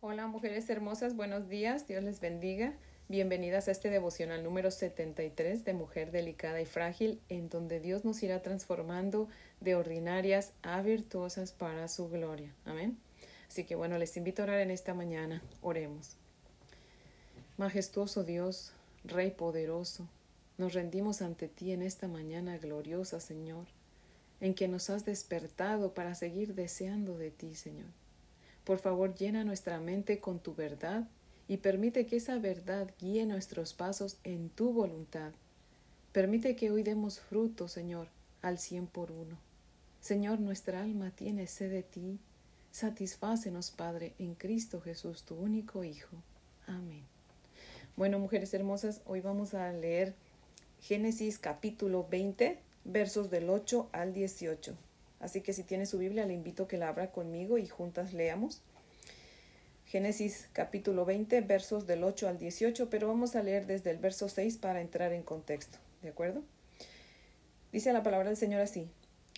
Hola mujeres hermosas, buenos días, Dios les bendiga. Bienvenidas a este devocional número 73 de Mujer Delicada y Frágil, en donde Dios nos irá transformando de ordinarias a virtuosas para su gloria. Amén. Así que bueno, les invito a orar en esta mañana. Oremos. Majestuoso Dios, Rey poderoso, nos rendimos ante ti en esta mañana gloriosa, Señor, en que nos has despertado para seguir deseando de ti, Señor. Por favor, llena nuestra mente con tu verdad y permite que esa verdad guíe nuestros pasos en tu voluntad. Permite que hoy demos fruto, Señor, al cien por uno. Señor, nuestra alma tiene sed de ti. Satisfácenos, Padre, en Cristo Jesús, tu único Hijo. Amén. Bueno, mujeres hermosas, hoy vamos a leer Génesis capítulo 20, versos del 8 al 18. Así que si tiene su Biblia, le invito a que la abra conmigo y juntas leamos. Génesis capítulo 20, versos del 8 al 18, pero vamos a leer desde el verso 6 para entrar en contexto. ¿De acuerdo? Dice la palabra del Señor así.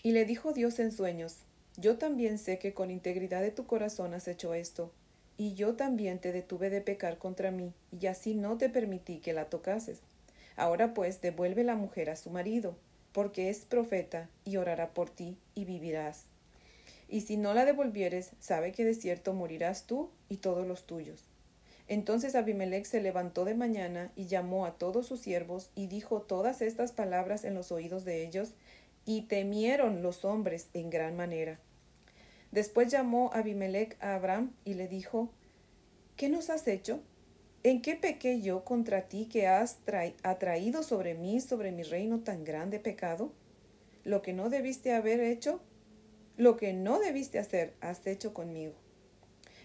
Y le dijo Dios en sueños, yo también sé que con integridad de tu corazón has hecho esto, y yo también te detuve de pecar contra mí, y así no te permití que la tocases. Ahora pues devuelve la mujer a su marido, porque es profeta, y orará por ti, y vivirás. Y si no la devolvieres, sabe que de cierto morirás tú y todos los tuyos. Entonces Abimelech se levantó de mañana y llamó a todos sus siervos y dijo todas estas palabras en los oídos de ellos, y temieron los hombres en gran manera. Después llamó Abimelech a Abraham y le dijo, ¿Qué nos has hecho? ¿En qué pequé yo contra ti que has atraído sobre mí, sobre mi reino, tan grande pecado? Lo que no debiste haber hecho, lo que no debiste hacer, has hecho conmigo.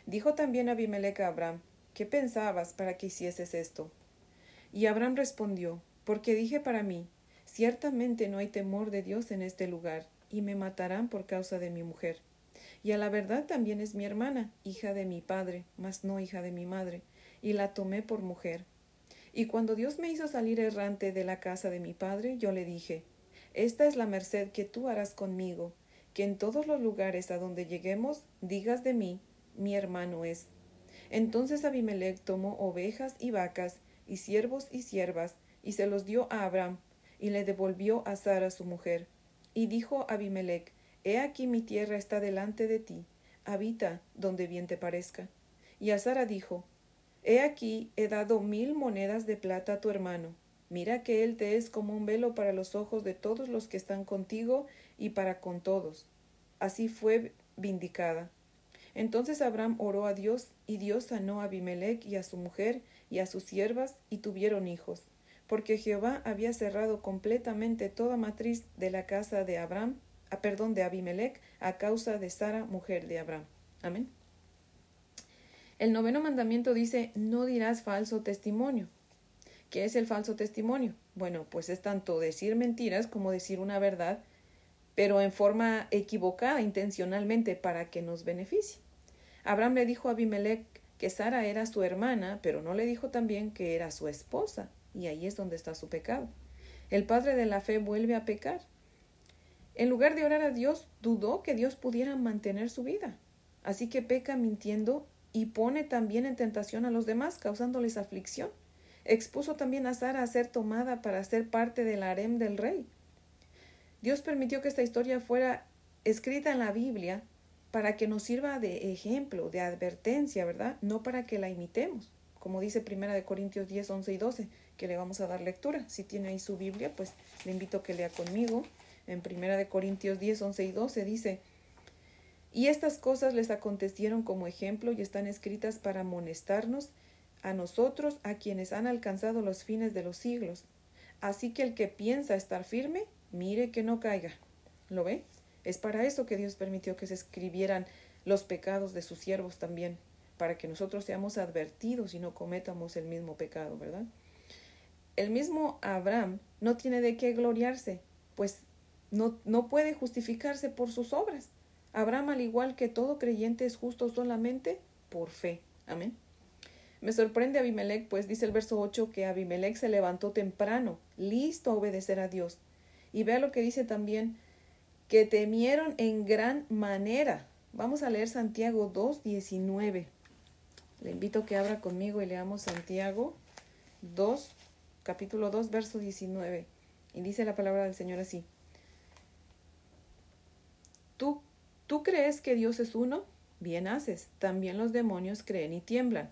Dijo también Abimelech a Abraham, ¿qué pensabas para que hicieses esto? Y Abraham respondió, porque dije para mí, ciertamente no hay temor de Dios en este lugar, y me matarán por causa de mi mujer. Y a la verdad también es mi hermana, hija de mi padre, mas no hija de mi madre y la tomé por mujer. Y cuando Dios me hizo salir errante de la casa de mi padre, yo le dije, Esta es la merced que tú harás conmigo, que en todos los lugares a donde lleguemos digas de mí, mi hermano es. Entonces Abimelech tomó ovejas y vacas, y siervos y siervas, y se los dio a Abraham, y le devolvió a Sara su mujer. Y dijo Abimelech, He aquí mi tierra está delante de ti, habita donde bien te parezca. Y a Sara dijo, He aquí he dado mil monedas de plata a tu hermano. Mira que él te es como un velo para los ojos de todos los que están contigo y para con todos. Así fue vindicada. Entonces Abraham oró a Dios, y Dios sanó a Abimelech y a su mujer y a sus siervas, y tuvieron hijos, porque Jehová había cerrado completamente toda matriz de la casa de Abraham, a perdón de Abimelech, a causa de Sara, mujer de Abraham. Amén. El noveno mandamiento dice, no dirás falso testimonio. ¿Qué es el falso testimonio? Bueno, pues es tanto decir mentiras como decir una verdad, pero en forma equivocada intencionalmente para que nos beneficie. Abraham le dijo a Abimelech que Sara era su hermana, pero no le dijo también que era su esposa, y ahí es donde está su pecado. El padre de la fe vuelve a pecar. En lugar de orar a Dios, dudó que Dios pudiera mantener su vida. Así que peca mintiendo y pone también en tentación a los demás, causándoles aflicción. Expuso también a Sara a ser tomada para ser parte del harem del rey. Dios permitió que esta historia fuera escrita en la Biblia para que nos sirva de ejemplo, de advertencia, ¿verdad? No para que la imitemos, como dice Primera de Corintios 10, 11 y 12, que le vamos a dar lectura. Si tiene ahí su Biblia, pues le invito a que lea conmigo. En Primera de Corintios 10, 11 y 12 dice, y estas cosas les acontecieron como ejemplo y están escritas para amonestarnos a nosotros, a quienes han alcanzado los fines de los siglos. Así que el que piensa estar firme, mire que no caiga. ¿Lo ve? Es para eso que Dios permitió que se escribieran los pecados de sus siervos también, para que nosotros seamos advertidos y no cometamos el mismo pecado, ¿verdad? El mismo Abraham no tiene de qué gloriarse, pues no, no puede justificarse por sus obras. Abraham, al igual que todo creyente, es justo solamente por fe. Amén. Me sorprende Abimelech, pues dice el verso 8 que Abimelech se levantó temprano, listo a obedecer a Dios. Y vea lo que dice también, que temieron en gran manera. Vamos a leer Santiago 2, 19. Le invito a que abra conmigo y leamos Santiago 2, capítulo 2, verso 19. Y dice la palabra del Señor así. ¿Tú, ¿Tú crees que Dios es uno? Bien haces. También los demonios creen y tiemblan.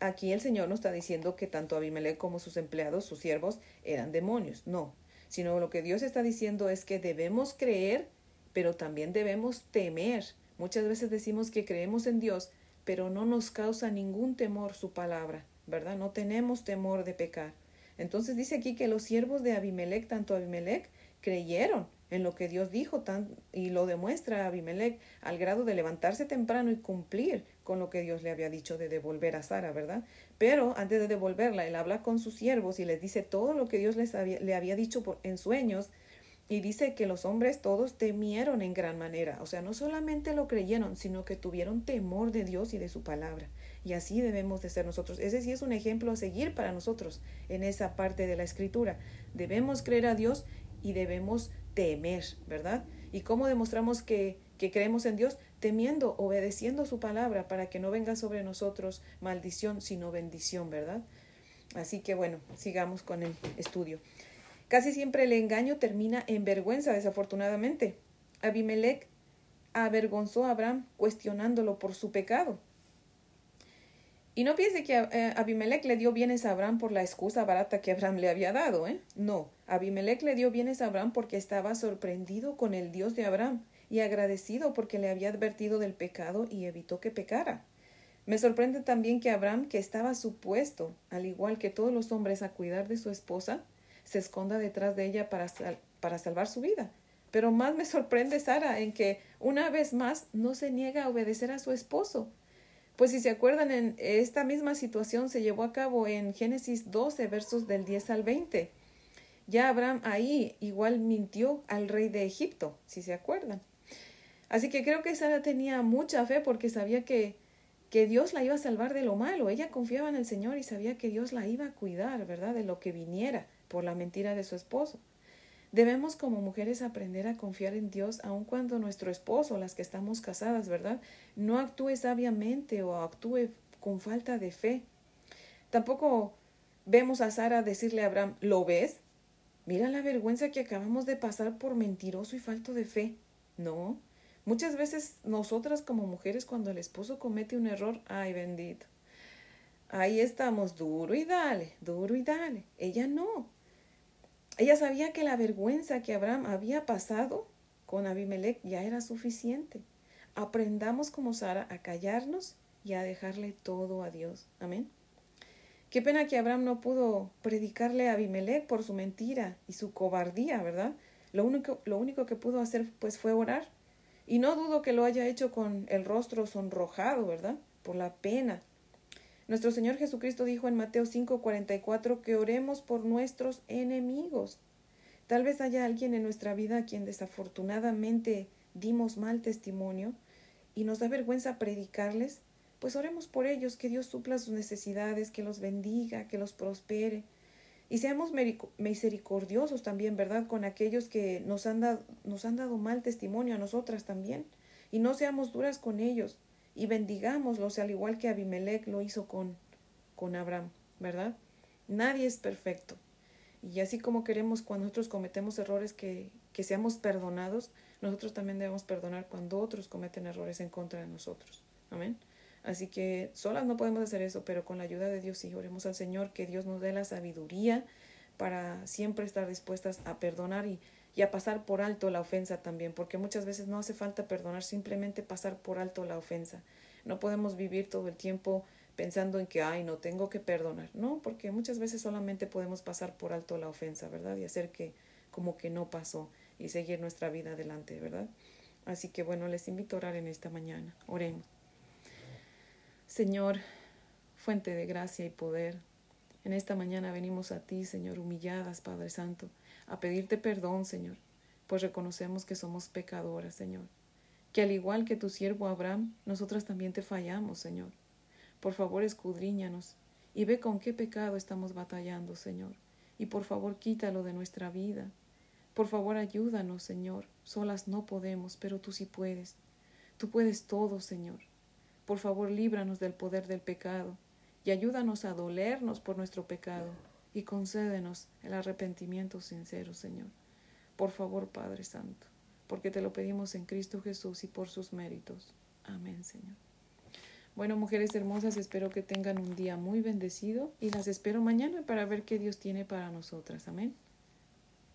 Aquí el Señor no está diciendo que tanto Abimelech como sus empleados, sus siervos, eran demonios. No. Sino lo que Dios está diciendo es que debemos creer, pero también debemos temer. Muchas veces decimos que creemos en Dios, pero no nos causa ningún temor su palabra, ¿verdad? No tenemos temor de pecar. Entonces dice aquí que los siervos de Abimelech, tanto Abimelech, creyeron en lo que Dios dijo tan, y lo demuestra Abimelech al grado de levantarse temprano y cumplir con lo que Dios le había dicho de devolver a Sara, ¿verdad? Pero antes de devolverla, él habla con sus siervos y les dice todo lo que Dios les había, le había dicho en sueños y dice que los hombres todos temieron en gran manera, o sea, no solamente lo creyeron, sino que tuvieron temor de Dios y de su palabra. Y así debemos de ser nosotros. Ese sí es un ejemplo a seguir para nosotros en esa parte de la escritura. Debemos creer a Dios y debemos temer, ¿verdad? ¿Y cómo demostramos que, que creemos en Dios? Temiendo, obedeciendo su palabra para que no venga sobre nosotros maldición, sino bendición, ¿verdad? Así que bueno, sigamos con el estudio. Casi siempre el engaño termina en vergüenza, desafortunadamente. Abimelech avergonzó a Abraham cuestionándolo por su pecado. Y no piense que eh, Abimelech le dio bienes a Abraham por la excusa barata que Abraham le había dado, ¿eh? No, Abimelech le dio bienes a Abraham porque estaba sorprendido con el Dios de Abraham y agradecido porque le había advertido del pecado y evitó que pecara. Me sorprende también que Abraham, que estaba supuesto, al igual que todos los hombres, a cuidar de su esposa, se esconda detrás de ella para, para salvar su vida. Pero más me sorprende Sara en que una vez más no se niega a obedecer a su esposo. Pues si se acuerdan, en esta misma situación se llevó a cabo en Génesis 12, versos del 10 al 20. Ya Abraham ahí igual mintió al rey de Egipto, si se acuerdan. Así que creo que Sara tenía mucha fe porque sabía que, que Dios la iba a salvar de lo malo. Ella confiaba en el Señor y sabía que Dios la iba a cuidar, ¿verdad? De lo que viniera por la mentira de su esposo. Debemos como mujeres aprender a confiar en Dios aun cuando nuestro esposo, las que estamos casadas, ¿verdad? No actúe sabiamente o actúe con falta de fe. Tampoco vemos a Sara decirle a Abraham, ¿lo ves? Mira la vergüenza que acabamos de pasar por mentiroso y falto de fe. No. Muchas veces nosotras como mujeres cuando el esposo comete un error, ay bendito. Ahí estamos, duro y dale, duro y dale. Ella no. Ella sabía que la vergüenza que Abraham había pasado con Abimelech ya era suficiente. Aprendamos como Sara a callarnos y a dejarle todo a Dios. Amén. Qué pena que Abraham no pudo predicarle a Abimelech por su mentira y su cobardía, ¿verdad? Lo único, lo único que pudo hacer pues fue orar. Y no dudo que lo haya hecho con el rostro sonrojado, ¿verdad? Por la pena nuestro Señor Jesucristo dijo en Mateo 5:44 que oremos por nuestros enemigos. Tal vez haya alguien en nuestra vida a quien desafortunadamente dimos mal testimonio y nos da vergüenza predicarles, pues oremos por ellos, que Dios supla sus necesidades, que los bendiga, que los prospere. Y seamos misericordiosos también, ¿verdad?, con aquellos que nos han, dado, nos han dado mal testimonio a nosotras también. Y no seamos duras con ellos, y bendigámoslos al igual que Abimelech lo hizo con, con Abraham, ¿verdad? Nadie es perfecto. Y así como queremos cuando nosotros cometemos errores que, que seamos perdonados, nosotros también debemos perdonar cuando otros cometen errores en contra de nosotros. Amén. Así que solas no podemos hacer eso, pero con la ayuda de Dios sí, oremos al Señor que Dios nos dé la sabiduría para siempre estar dispuestas a perdonar y y a pasar por alto la ofensa también, porque muchas veces no hace falta perdonar, simplemente pasar por alto la ofensa. No podemos vivir todo el tiempo pensando en que, ay, no tengo que perdonar, no, porque muchas veces solamente podemos pasar por alto la ofensa, ¿verdad? Y hacer que como que no pasó y seguir nuestra vida adelante, ¿verdad? Así que bueno, les invito a orar en esta mañana. Oremos. Señor, fuente de gracia y poder, en esta mañana venimos a ti, Señor, humilladas, Padre Santo a pedirte perdón, Señor, pues reconocemos que somos pecadoras, Señor, que al igual que tu siervo Abraham, nosotras también te fallamos, Señor. Por favor, escudriñanos y ve con qué pecado estamos batallando, Señor, y por favor quítalo de nuestra vida. Por favor, ayúdanos, Señor. Solas no podemos, pero tú sí puedes. Tú puedes todo, Señor. Por favor, líbranos del poder del pecado y ayúdanos a dolernos por nuestro pecado y concédenos el arrepentimiento sincero, Señor. Por favor, Padre Santo, porque te lo pedimos en Cristo Jesús y por sus méritos. Amén, Señor. Bueno, mujeres hermosas, espero que tengan un día muy bendecido y las espero mañana para ver qué Dios tiene para nosotras. Amén.